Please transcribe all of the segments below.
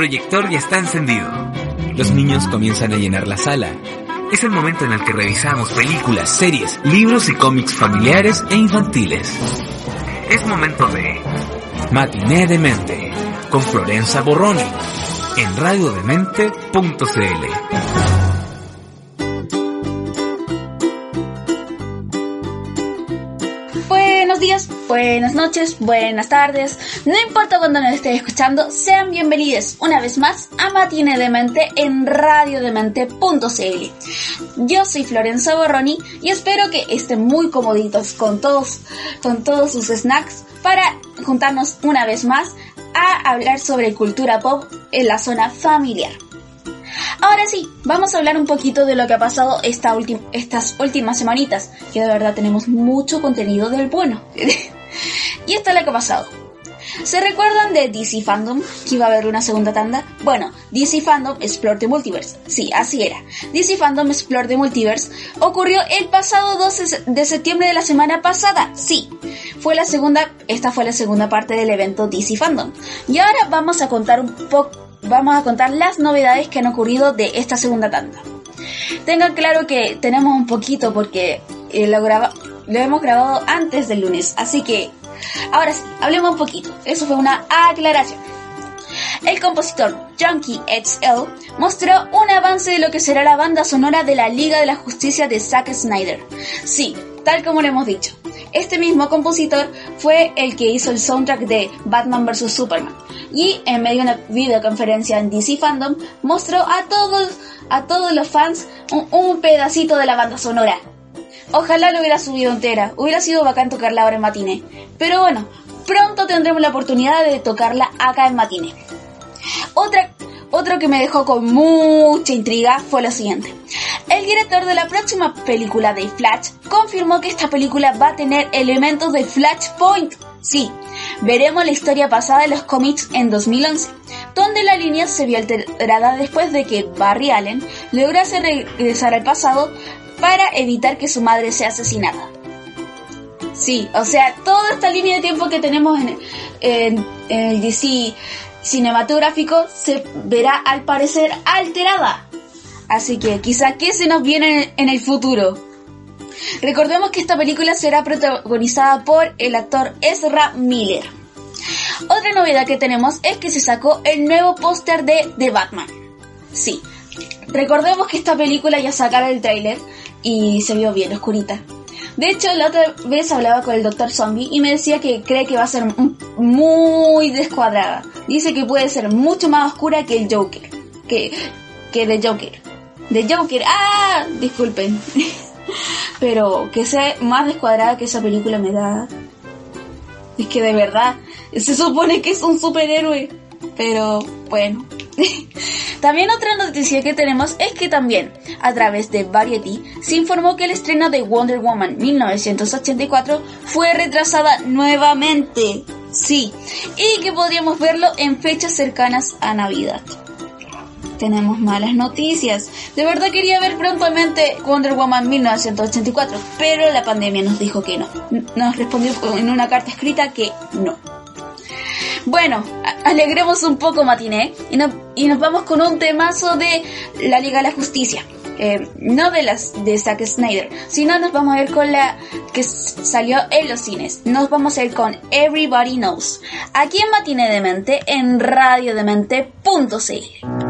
proyector ya está encendido. Los niños comienzan a llenar la sala. Es el momento en el que revisamos películas, series, libros y cómics familiares e infantiles. Es momento de Matiné de Mente con Florenza Borroni en radiodemente.cl. buenas noches, buenas tardes, no importa cuando nos estés escuchando, sean bienvenidos una vez más a Matine de Mente en radiodemente.cl. Yo soy Florencia Borroni y espero que estén muy comoditos con todos, con todos sus snacks para juntarnos una vez más a hablar sobre cultura pop en la zona familiar. Ahora sí, vamos a hablar un poquito de lo que ha pasado esta estas últimas semanitas, que de verdad tenemos mucho contenido del bueno. Y esto es lo que ha pasado. ¿Se recuerdan de DC Fandom? Que iba a haber una segunda tanda. Bueno, DC Fandom Explore the Multiverse. Sí, así era. DC Fandom Explore the Multiverse ocurrió el pasado 12 de septiembre de la semana pasada. Sí, fue la segunda, esta fue la segunda parte del evento DC Fandom. Y ahora vamos a contar un poco, vamos a contar las novedades que han ocurrido de esta segunda tanda. Tengan claro que tenemos un poquito porque eh, lo, lo hemos grabado antes del lunes, así que Ahora sí, hablemos un poquito. Eso fue una aclaración. El compositor Junkie XL mostró un avance de lo que será la banda sonora de la Liga de la Justicia de Zack Snyder. Sí, tal como lo hemos dicho. Este mismo compositor fue el que hizo el soundtrack de Batman vs. Superman y en medio de una videoconferencia en DC Fandom mostró a todos, a todos los fans un, pedacito de la banda sonora. Ojalá lo hubiera subido entera. Hubiera sido bacán tocarla ahora en Matine. Pero bueno, pronto tendremos la oportunidad de tocarla acá en Matine. Otra, otro que me dejó con mucha intriga fue lo siguiente. El director de la próxima película de Flash confirmó que esta película va a tener elementos de Flashpoint. Sí, veremos la historia pasada de los cómics en 2011, donde la línea se vio alterada después de que Barry Allen lograse regresar al pasado para evitar que su madre sea asesinada. Sí, o sea, toda esta línea de tiempo que tenemos en, el DC cinematográfico se verá al parecer alterada. Así que quizá qué se nos viene en el futuro. Recordemos que esta película será protagonizada por el actor Ezra Miller. Otra novedad que tenemos es que se sacó el nuevo póster de The Batman. Sí, recordemos que esta película ya sacaron el trailer y se vio bien oscurita. De hecho, la otra vez hablaba con el Dr. Zombie y me decía que cree que va a ser muy descuadrada. Dice que puede ser mucho más oscura que el Joker. Que, que de Joker. De Joker. ¡Ah! Disculpen. Pero que sea más descuadrada que esa película me da. Es que de verdad, se supone que es un superhéroe. Pero bueno. también otra noticia que tenemos es que también, a través de Variety, se informó que el estreno de Wonder Woman 1984 fue retrasada nuevamente. Sí, y que podríamos verlo en fechas cercanas a Navidad. Tenemos malas noticias. De verdad quería ver prontamente Wonder Woman 1984, pero la pandemia nos dijo que no. Nos respondió en una carta escrita que no. Bueno, alegremos un poco matiné y, y nos vamos con un temazo de la Liga de la Justicia. Eh, no de las de Zack Snyder, sino nos vamos a ir con la que salió en los cines. Nos vamos a ir con Everybody Knows. Aquí en Matiné de Mente, en radiodemente.cl.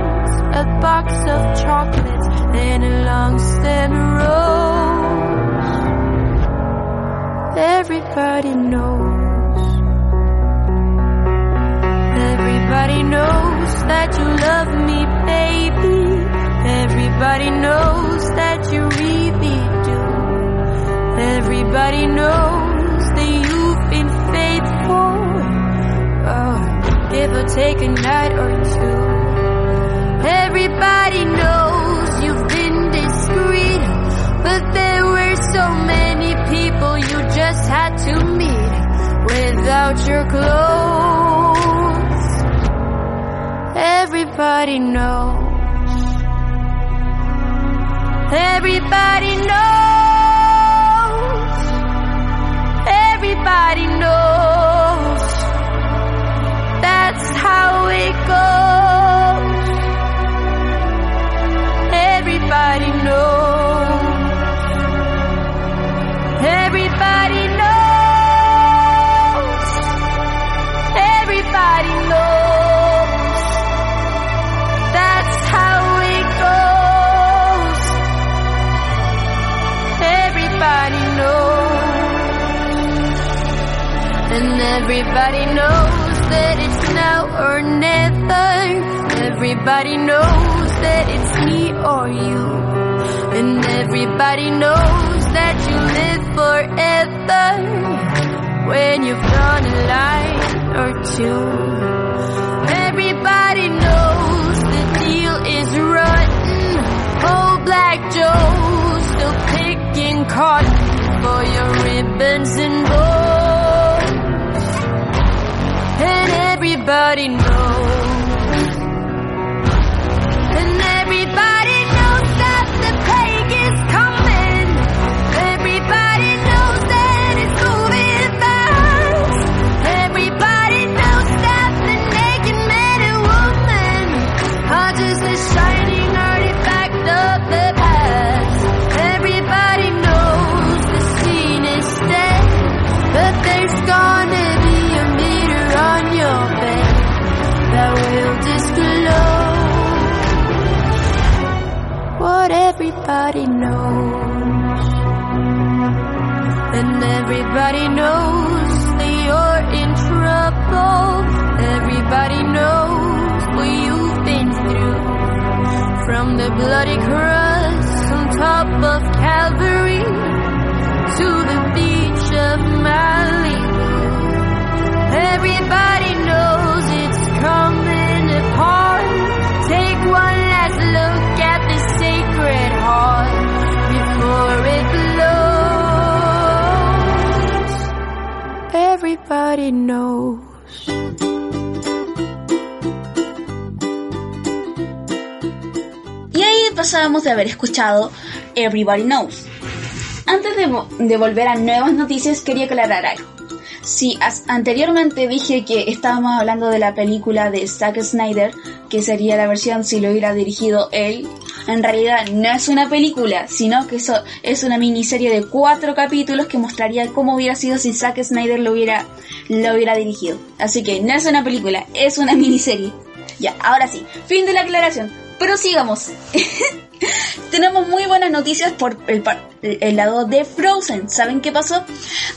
a box of chocolates and a long stem rose. Everybody knows. Everybody knows that you love me, baby. Everybody knows that you really do. Everybody knows that you've been faithful. Oh, give or take a night or two. Everybody knows you've been discreet, but there were so many people you just had to meet without your clothes. Everybody knows. Everybody knows. Everybody knows. That's how it goes. Everybody knows. Everybody knows. Everybody knows. That's how it goes. Everybody knows. And everybody knows that it's now or never. Everybody knows that it's me or you. And everybody knows that you live forever when you've drawn a line or two. Everybody knows the deal is rotten. Old Black Joe's still picking cotton for your ribbons and bows. And everybody knows. And everybody knows that you're in trouble. Everybody knows what you've been through. From the bloody cross on top of Calvary to the beach of Malibu. Everybody Everybody knows. Y ahí pasábamos de haber escuchado Everybody Knows. Antes de, vo- de volver a nuevas noticias, quería aclarar algo. Si anteriormente dije que estábamos hablando de la película de Zack Snyder, que sería la versión si lo hubiera dirigido él, en realidad no es una película, sino que eso es una miniserie de cuatro capítulos que mostraría cómo hubiera sido si Zack Snyder lo hubiera, lo hubiera dirigido. Así que no es una película, es una miniserie. Ya, ahora sí, fin de la aclaración. Prosigamos. Tenemos muy buenas noticias por el, lado de Frozen. ¿Saben qué pasó?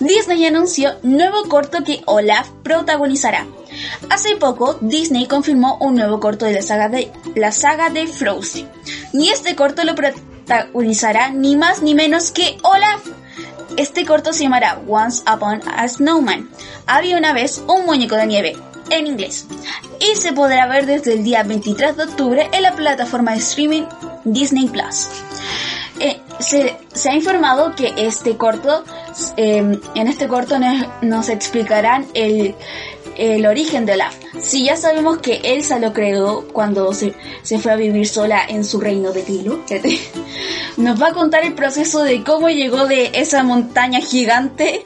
Disney anunció nuevo corto que Olaf protagonizará. Hace poco, Disney confirmó un nuevo corto de la saga de, la saga de Frozen. Y este corto lo protagonizará ni más ni menos que Olaf. Este corto se llamará Once Upon a Snowman. Había una vez un muñeco de nieve, en inglés. Y se podrá ver desde el día 23 de octubre en la plataforma de streaming Disney Plus. Eh, se, ha informado que este corto, eh, en este corto nos, explicarán el, el origen de Olaf. Si ya sabemos que Elsa lo creó cuando se, se fue a vivir sola en su reino de Tilo, nos va a contar el proceso de cómo llegó de esa montaña gigante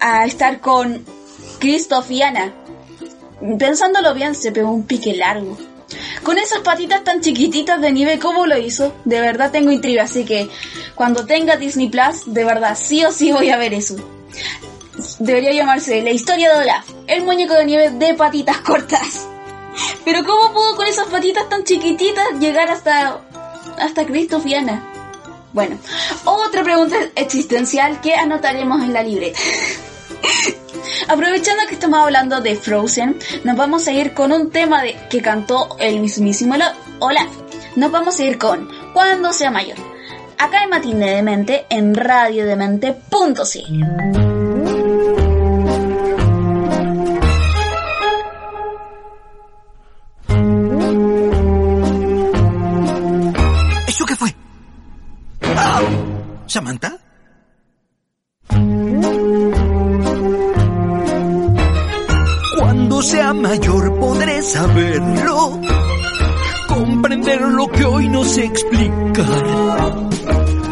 a estar con Christoph y. Pensándolo bien, se pegó un pique largo. Con esas patitas tan chiquititas de nieve, ¿cómo lo hizo? De verdad tengo intriga, así que cuando tenga Disney Plus, de verdad sí o sí voy a ver eso. debería llamarse La historia de Olaf, el muñeco de nieve de patitas cortas. Pero ¿cómo pudo con esas patitas tan chiquititas llegar hasta hasta Cristofiana? Bueno, otra pregunta existencial que anotaremos en la libreta. Aprovechando que estamos hablando de Frozen, nos vamos a ir con un tema de, que cantó el mismísimo Olaf. Nos vamos a ir con Cuando sea mayor. Acá en Matine de Mente en radiodemente.cl. Samantha? Cuando sea mayor podré saberlo, comprender lo que hoy no sé explicar.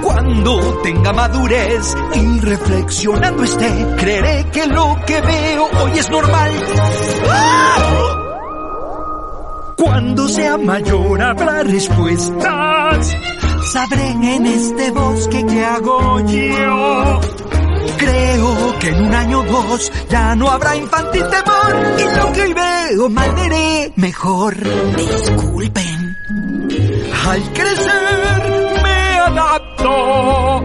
Cuando tenga madurez y reflexionando esté, creeré que lo que veo hoy es normal. Cuando sea mayor habrá respuestas Sabré en este bosque que hago yo. Creo que en un año o dos ya no habrá infantil temor y lo que hoy veo mal veré mejor. Disculpen. Al crecer me adapto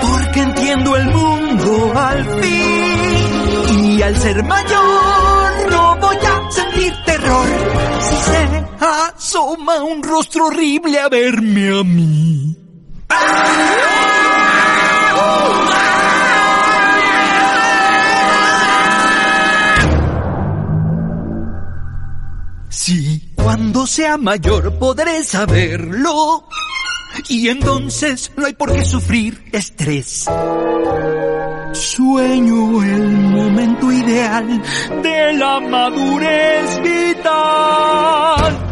porque entiendo el mundo al fin y al ser mayor no voy a sentir terror si se asoma un rostro horrible a verme a mí. Sí, cuando sea mayor podré saberlo. Y entonces no hay por qué sufrir estrés. Sueño el momento ideal de la madurez vital.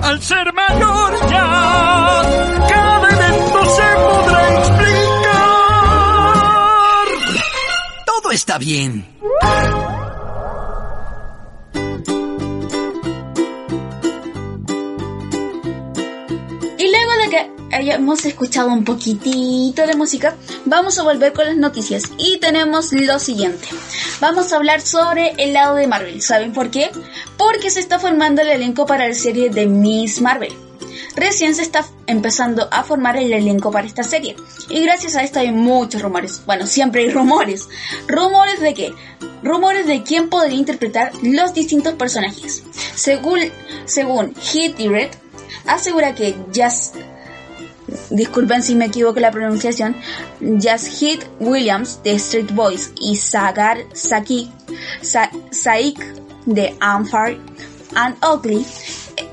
Al ser mayor ya, cada evento se podrá explicar. Todo está bien. Hayamos escuchado un poquitito de música, vamos a volver con las noticias y tenemos lo siguiente. Vamos a hablar sobre el lado de Marvel. ¿Saben por qué? Porque se está formando el elenco para la serie de Miss Marvel. Recién se está empezando a formar el elenco para esta serie. Y gracias a esto hay muchos rumores. Bueno, siempre hay rumores. ¿Rumores de qué? Rumores de quién podría interpretar los distintos personajes. Según, según Hit y Red, asegura que Jazz disculpen si me equivoco la pronunciación, Hit Williams de Street Boys y Sagar Saik de Amfar and Oakley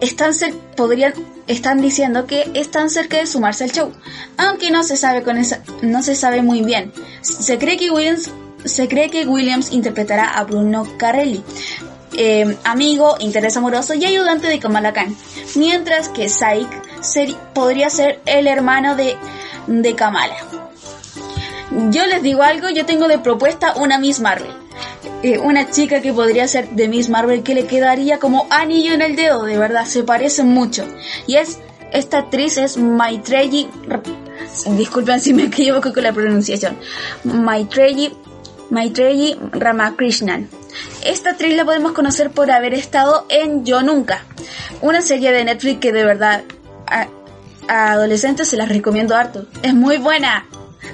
están, podrían, están diciendo que están cerca de sumarse al show, aunque no se sabe con esa, no se sabe muy bien. Se cree que Williams se cree que Williams interpretará a Bruno Carelli, eh, amigo, interés amoroso y ayudante de Kamala Khan, mientras que Saik podría ser el hermano de, de Kamala. Yo les digo algo, yo tengo de propuesta una Miss Marvel. Eh, una chica que podría ser de Miss Marvel que le quedaría como anillo en el dedo, de verdad, se parecen mucho. Y es, esta actriz es Maitreyi, disculpen si me equivoco con la pronunciación, Maitreyi, Maitreyi Ramakrishnan. Esta actriz la podemos conocer por haber estado en Yo Nunca, una serie de Netflix que de verdad a, adolescentes se las recomiendo harto. Es muy buena,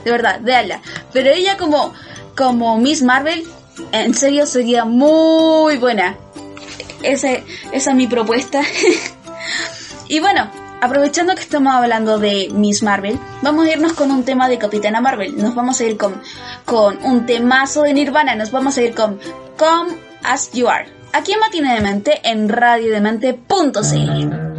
de verdad, véanla. Pero ella como, como Miss Marvel, en serio sería muy buena. Ese, esa es mi propuesta. y bueno, aprovechando que estamos hablando de Miss Marvel, vamos a irnos con un tema de Capitana Marvel. Nos vamos a ir con, con un temazo de Nirvana. Nos vamos a ir con Come As You Are. Aquí en Matine de Mente en radiodemente.cl.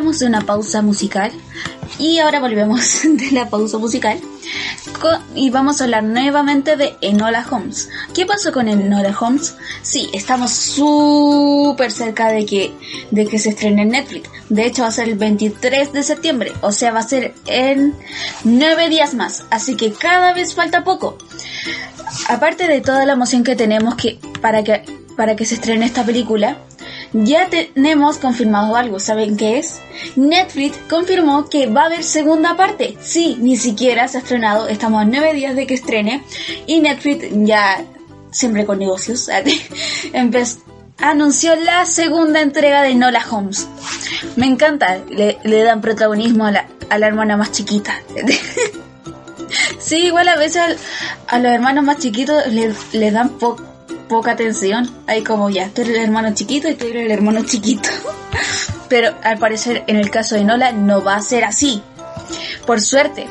Volvíamos de una pausa musical. Y ahora volvemos de la pausa musical. y vamos a hablar nuevamente de Enola Holmes. ¿Qué pasó con Enola Holmes? Sí, estamos súper cerca de que, de que se estrene en Netflix. De hecho va a ser el 23 de septiembre. O sea, va a ser en 9 días más. Así que cada vez falta poco. Aparte de toda la emoción que tenemos que, para que, para que se estrene esta película, ya tenemos confirmado algo, ¿saben qué es? Netflix confirmó que va a haber segunda parte. Sí, ni siquiera se ha estrenado, estamos a nueve días de que estrene y Netflix ya, siempre con negocios, anunció la segunda entrega de Nola Holmes. Me encanta, le, dan protagonismo a la, a la hermana más chiquita. sí, igual a veces a, los hermanos más chiquitos le, le dan poco poca atención. Hay como ya, tú eres el hermano chiquito y tú eres el hermano chiquito. Pero al parecer en el caso de Nola no va a ser así. Por suerte.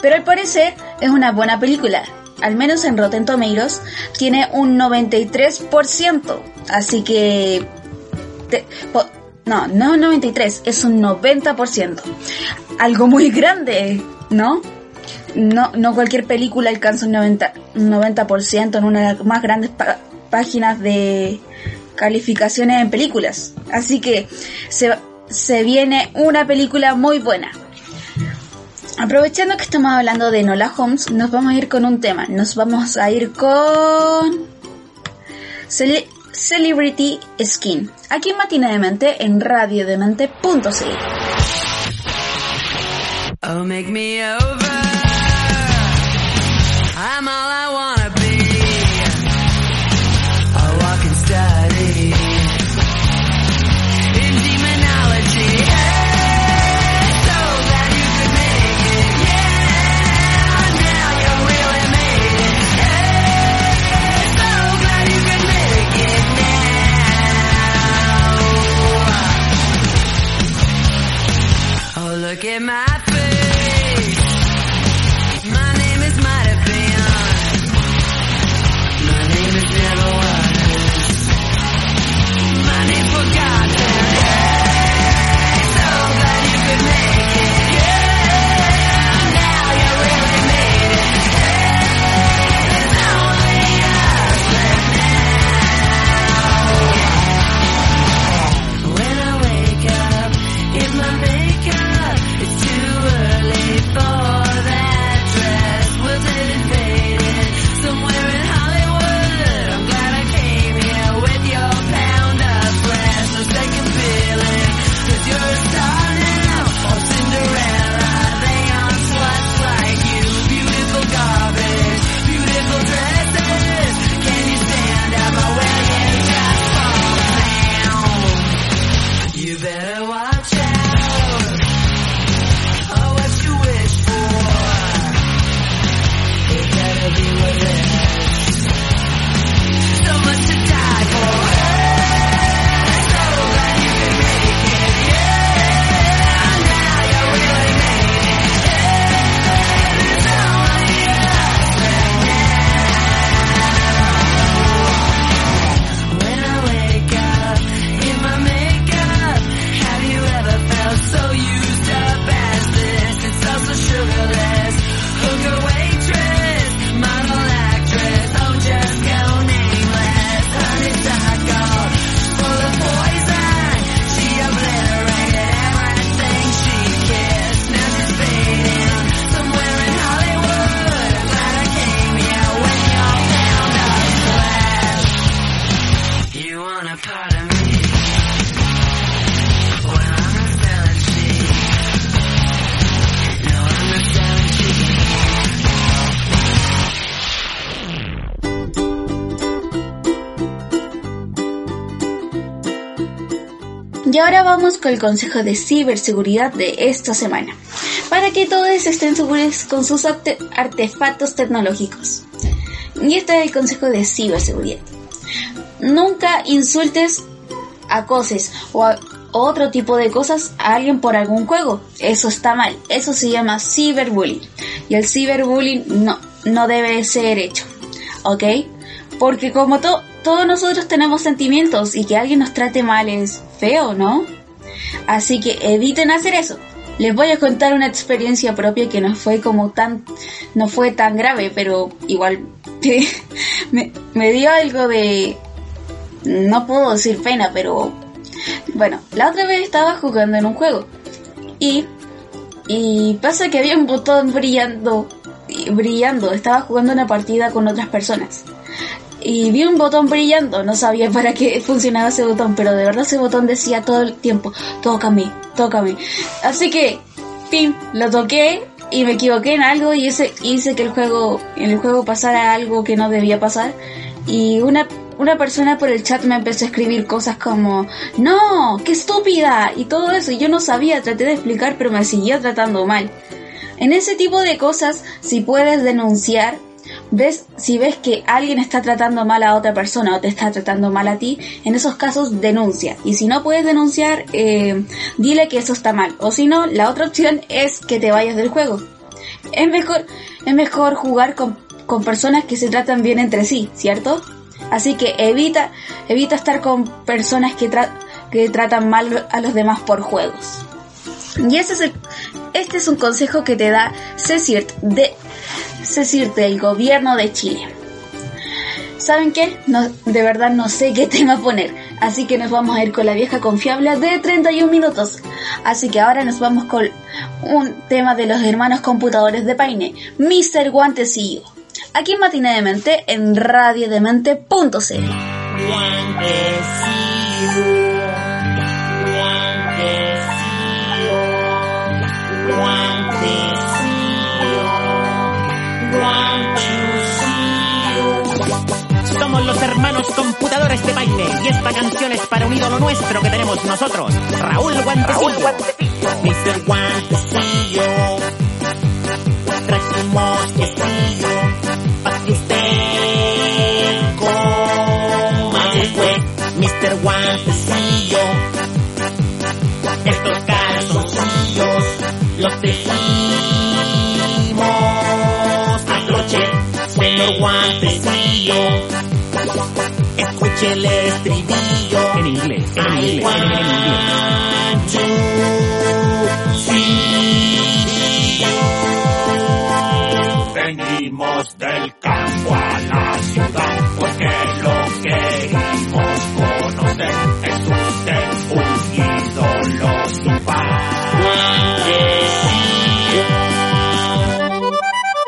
Pero al parecer es una buena película. Al menos en Rotten Tomatoes tiene un 93%. Así que... no, no un 93, es un 90%. Algo muy grande, ¿no? No, no cualquier película alcanza un 90%, 90 en una de las más grandes páginas de calificaciones en películas. Así que se, se viene una película muy buena. Aprovechando que estamos hablando de Nola Holmes, nos vamos a ir con un tema. Nos vamos a ir con Celebrity Skin. Aquí en Matina de Mente en radiodemente.cl. Oh, make me over. Ahora vamos con el consejo de ciberseguridad de esta semana, para que todos estén seguros con sus artefactos tecnológicos. Y este es el consejo de ciberseguridad. Nunca insultes, acoses o, otro tipo de cosas a alguien por algún juego. Eso está mal. Eso se llama ciberbullying. Y el ciberbullying no, no debe ser hecho. ¿Ok? Porque como todos nosotros tenemos sentimientos y que alguien nos trate mal es feo, ¿no? Así que eviten hacer eso. Les voy a contar una experiencia propia que no fue como tan, no fue tan grave, pero igual me, me dio algo de, no puedo decir pena, pero bueno, la otra vez estaba jugando en un juego y, y pasa que había un botón brillando, brillando, estaba jugando una partida con otras personas y vi un botón brillando, no sabía para qué funcionaba ese botón, pero de verdad ese botón decía todo el tiempo, tócame, tócame. Así que, pim, lo toqué y me equivoqué en algo y hice, hice que el juego, en el juego pasara algo que no debía pasar. Y una, una persona por el chat me empezó a escribir cosas como, no, qué estúpida, y todo eso, y yo no sabía, traté de explicar, pero me siguió tratando mal. En ese tipo de cosas, si puedes denunciar, ves, si ves que alguien está tratando mal a otra persona o te está tratando mal a ti, en esos casos denuncia. Y si no puedes denunciar, eh, dile que eso está mal. O si no, la otra opción es que te vayas del juego. Es mejor, es mejor jugar con, con personas que se tratan bien entre sí, ¿cierto? Así que evita, evita estar con personas que, que tratan mal a los demás por juegos. Y ese es el, este es un consejo que te da Cecirt de decirte el gobierno de Chile. ¿Saben qué? De verdad no sé qué tema poner, así que nos vamos a ir con la vieja confiable de 31 minutos. Así que ahora nos vamos con un tema de los hermanos computadores de Paine, Mr. Guantecillo. Aquí en Matina de Mente en radiodemente.cl. Guantecillo. Computadores de baile y esta canción es para un ídolo nuestro que tenemos nosotros, Raúl Guantecillo. Raúl Guantecillo. Mr. Guantecillo. Trajimos quesillo para que usted coma Mr. Guantecillo. Estos calzoncillos los tejimos anoche, señor Guantecillo escuche el estribillo en inglés, en inglés, en inglés. Venimos del campo a la ciudad porque lo querimos conocer. Es usted un ídolo sin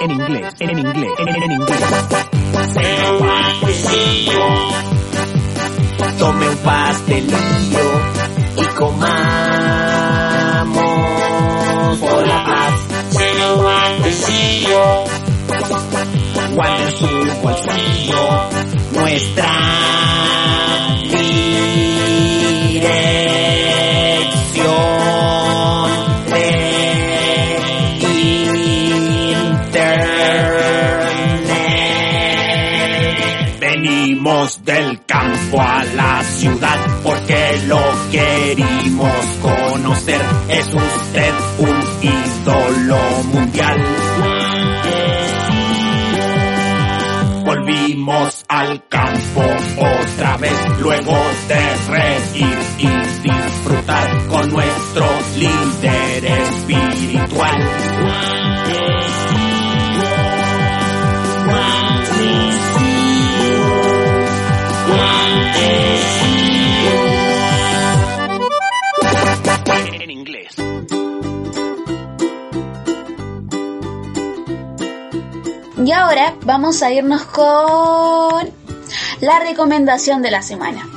En inglés, en, inglés, en, en inglés. Tome un pastelillo y comamos. Por la paz. Señor guantecillo, guarde en su bolsillo nuestra Volvimos al campo otra vez luego de reír y disfrutar con nuestro líder espiritual. Y ahora vamos a irnos con la recomendación de la semana.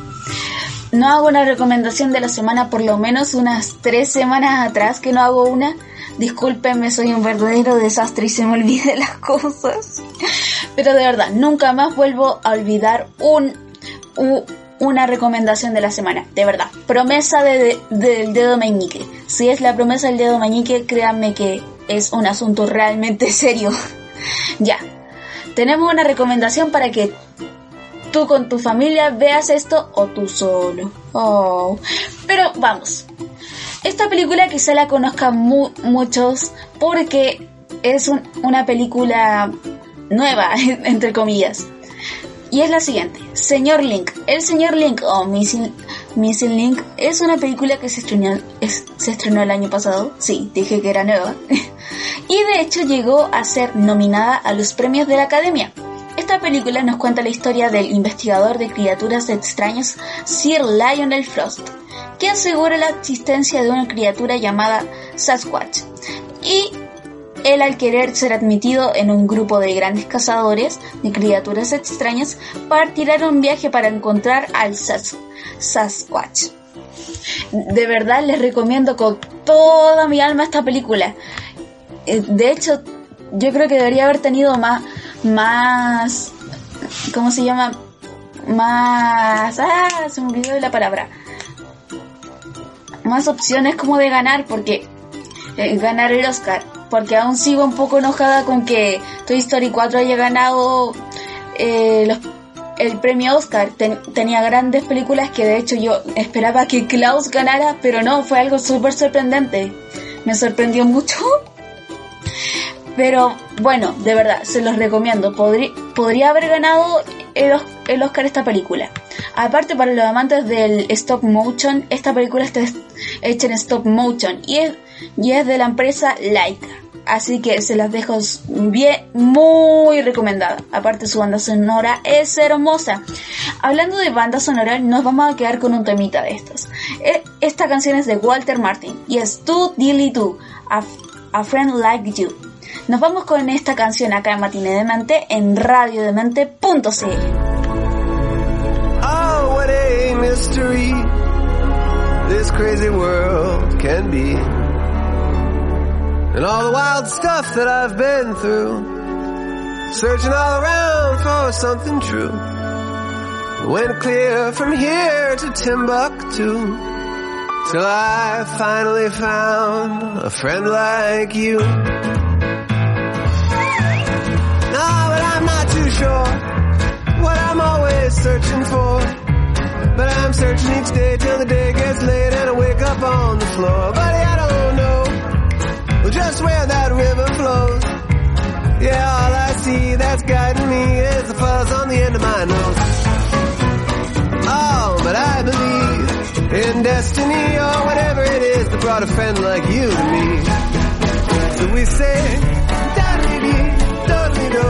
No hago una recomendación de la semana por lo menos unas tres semanas atrás que no hago una. Discúlpenme, soy un verdadero desastre y se me olvidan las cosas. Pero de verdad, nunca más vuelvo a olvidar un, una recomendación de la semana. De verdad, promesa de, del dedo meñique. Si es la promesa del dedo meñique, créanme que es un asunto realmente serio. Ya, tenemos una recomendación para que tú con tu familia veas esto o tú solo. Oh. Pero vamos, esta película quizá la conozcan muchos porque es una película nueva, entre comillas. Y es la siguiente, Señor Link. El Señor Link o Missing Link es una película que se estrenó, es- se estrenó el año pasado. Sí, dije que era nueva. y de hecho llegó a ser nominada a los premios de la Academia. Esta película nos cuenta la historia del investigador de criaturas extrañas Sir Lionel Frost, que asegura la existencia de una criatura llamada Sasquatch. Y él al querer ser admitido en un grupo de grandes cazadores de criaturas extrañas, partirá en un viaje para encontrar al Sas- Sasquatch. De verdad les recomiendo con toda mi alma esta película. Eh, De hecho, yo creo que debería haber tenido más, más, ¿cómo se llama? Más, ah, se me olvidó la palabra. Más opciones como de ganar, porque eh, ganar el Oscar, porque aún sigo un poco enojada con que Toy Story 4 haya ganado eh, el premio Oscar. Ten- tenía grandes películas que de hecho yo esperaba que Klaus ganara, pero no, fue algo súper sorprendente. Me sorprendió mucho. Pero bueno, de verdad, se los recomiendo. Podrí- podría haber ganado el, Os- el Oscar esta película. Aparte, para los amantes del stop motion, esta película está es- hecha en stop motion y es, y es de la empresa Laika. Así que se las dejo bien, muy recomendada. Aparte, su banda sonora es hermosa. Hablando de banda sonora, nos vamos a quedar con un temita de estos. E- Esta canción es de Walter Martin y es To Dilly Do, a, a Friend Like You. Nos vamos con esta canción acá en Matine de Mente en radiodemente.cl. Oh, what a mystery this crazy world can be. And all the wild stuff that I've been through. Searching all around for something true. Went clear from here to Timbuktu. Till I finally found a friend like you. No, but I'm not too sure what I'm always searching for. But I'm searching each day till the day gets late and I wake up on the floor. Buddy, I don't know just where that river flows. Yeah, all I see that's guiding me is the fuzz on the end of my nose. Oh, but I believe in destiny or whatever it is that brought a friend like you to me. So we say, da-dee-dee, do-dee-do,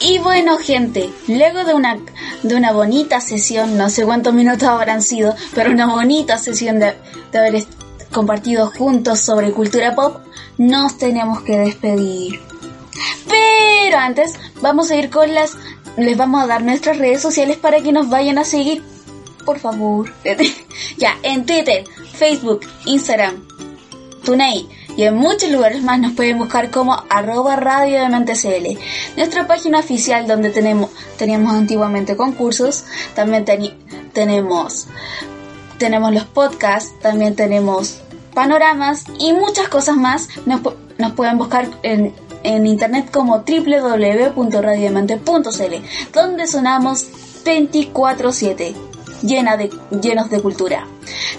Y bueno gente, luego de una de una bonita sesión, no sé cuántos minutos habrán sido, pero una bonita sesión de, de haber compartido juntos sobre cultura pop, nos tenemos que despedir. Pero antes vamos a ir con las... Les vamos a dar nuestras redes sociales para que nos vayan a seguir. Por favor. ya, en Twitter, Facebook, Instagram, TuneIn y en muchos lugares más nos pueden buscar como arroba radio de. Nuestra página oficial donde tenemos, teníamos antiguamente concursos, también teni- tenemos, tenemos los podcasts, también tenemos panoramas y muchas cosas más. Nos, nos pueden buscar en, en internet como www.radiodemente.cl donde sonamos 24/7 llena de, llenos de cultura.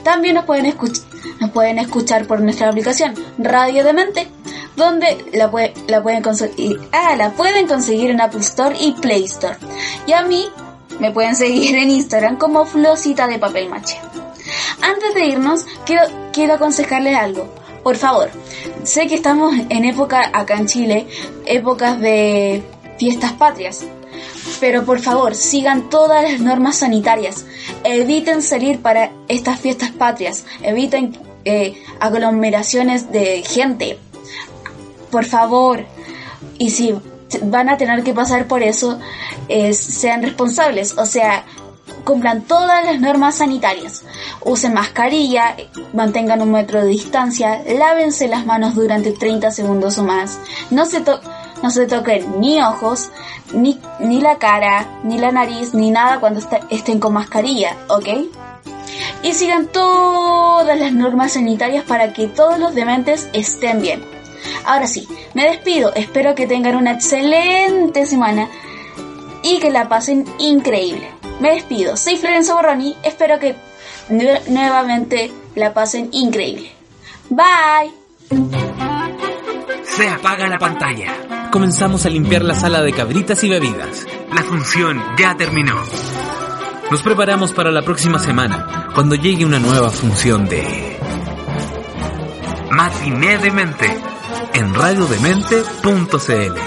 También nos pueden, escuchar por nuestra aplicación Radio Demente, donde la, pue- la, pueden conseguir, ah, la pueden conseguir en Apple Store y Play Store. Y a mí me pueden seguir en Instagram como Flosita de Papel Mache. Antes de irnos, quiero, quiero aconsejarles algo. Por favor, sé que estamos en época, acá en Chile, épocas de fiestas patrias. Pero por favor, sigan todas las normas sanitarias. Eviten salir para estas fiestas patrias. Eviten eh, aglomeraciones de gente. Por favor. Y si van a tener que pasar por eso, eh, sean responsables. O sea, cumplan todas las normas sanitarias. Usen mascarilla, mantengan un metro de distancia, lávense las manos durante 30 segundos o más. No se, to- no se toquen ni ojos, ni, ni la cara, ni la nariz, ni nada cuando est- estén con mascarilla, ¿ok? Y sigan todas las normas sanitarias para que todos los dementes estén bien. Ahora sí, me despido, espero que tengan una excelente semana y que la pasen increíble. Me despido, soy Florenzo Borroni, espero que nue- nuevamente la pasen increíble. Bye. Se apaga la pantalla. Comenzamos a limpiar la sala de cabritas y bebidas. La función ya terminó. Nos preparamos para la próxima semana, cuando llegue una nueva función de Matiné de mente. en radiodemente.cl.